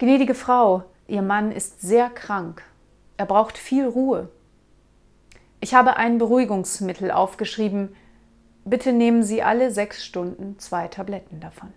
Gnädige Frau, Ihr Mann ist sehr krank. Er braucht viel Ruhe. Ich habe ein Beruhigungsmittel aufgeschrieben. Bitte nehmen Sie alle sechs Stunden zwei Tabletten davon.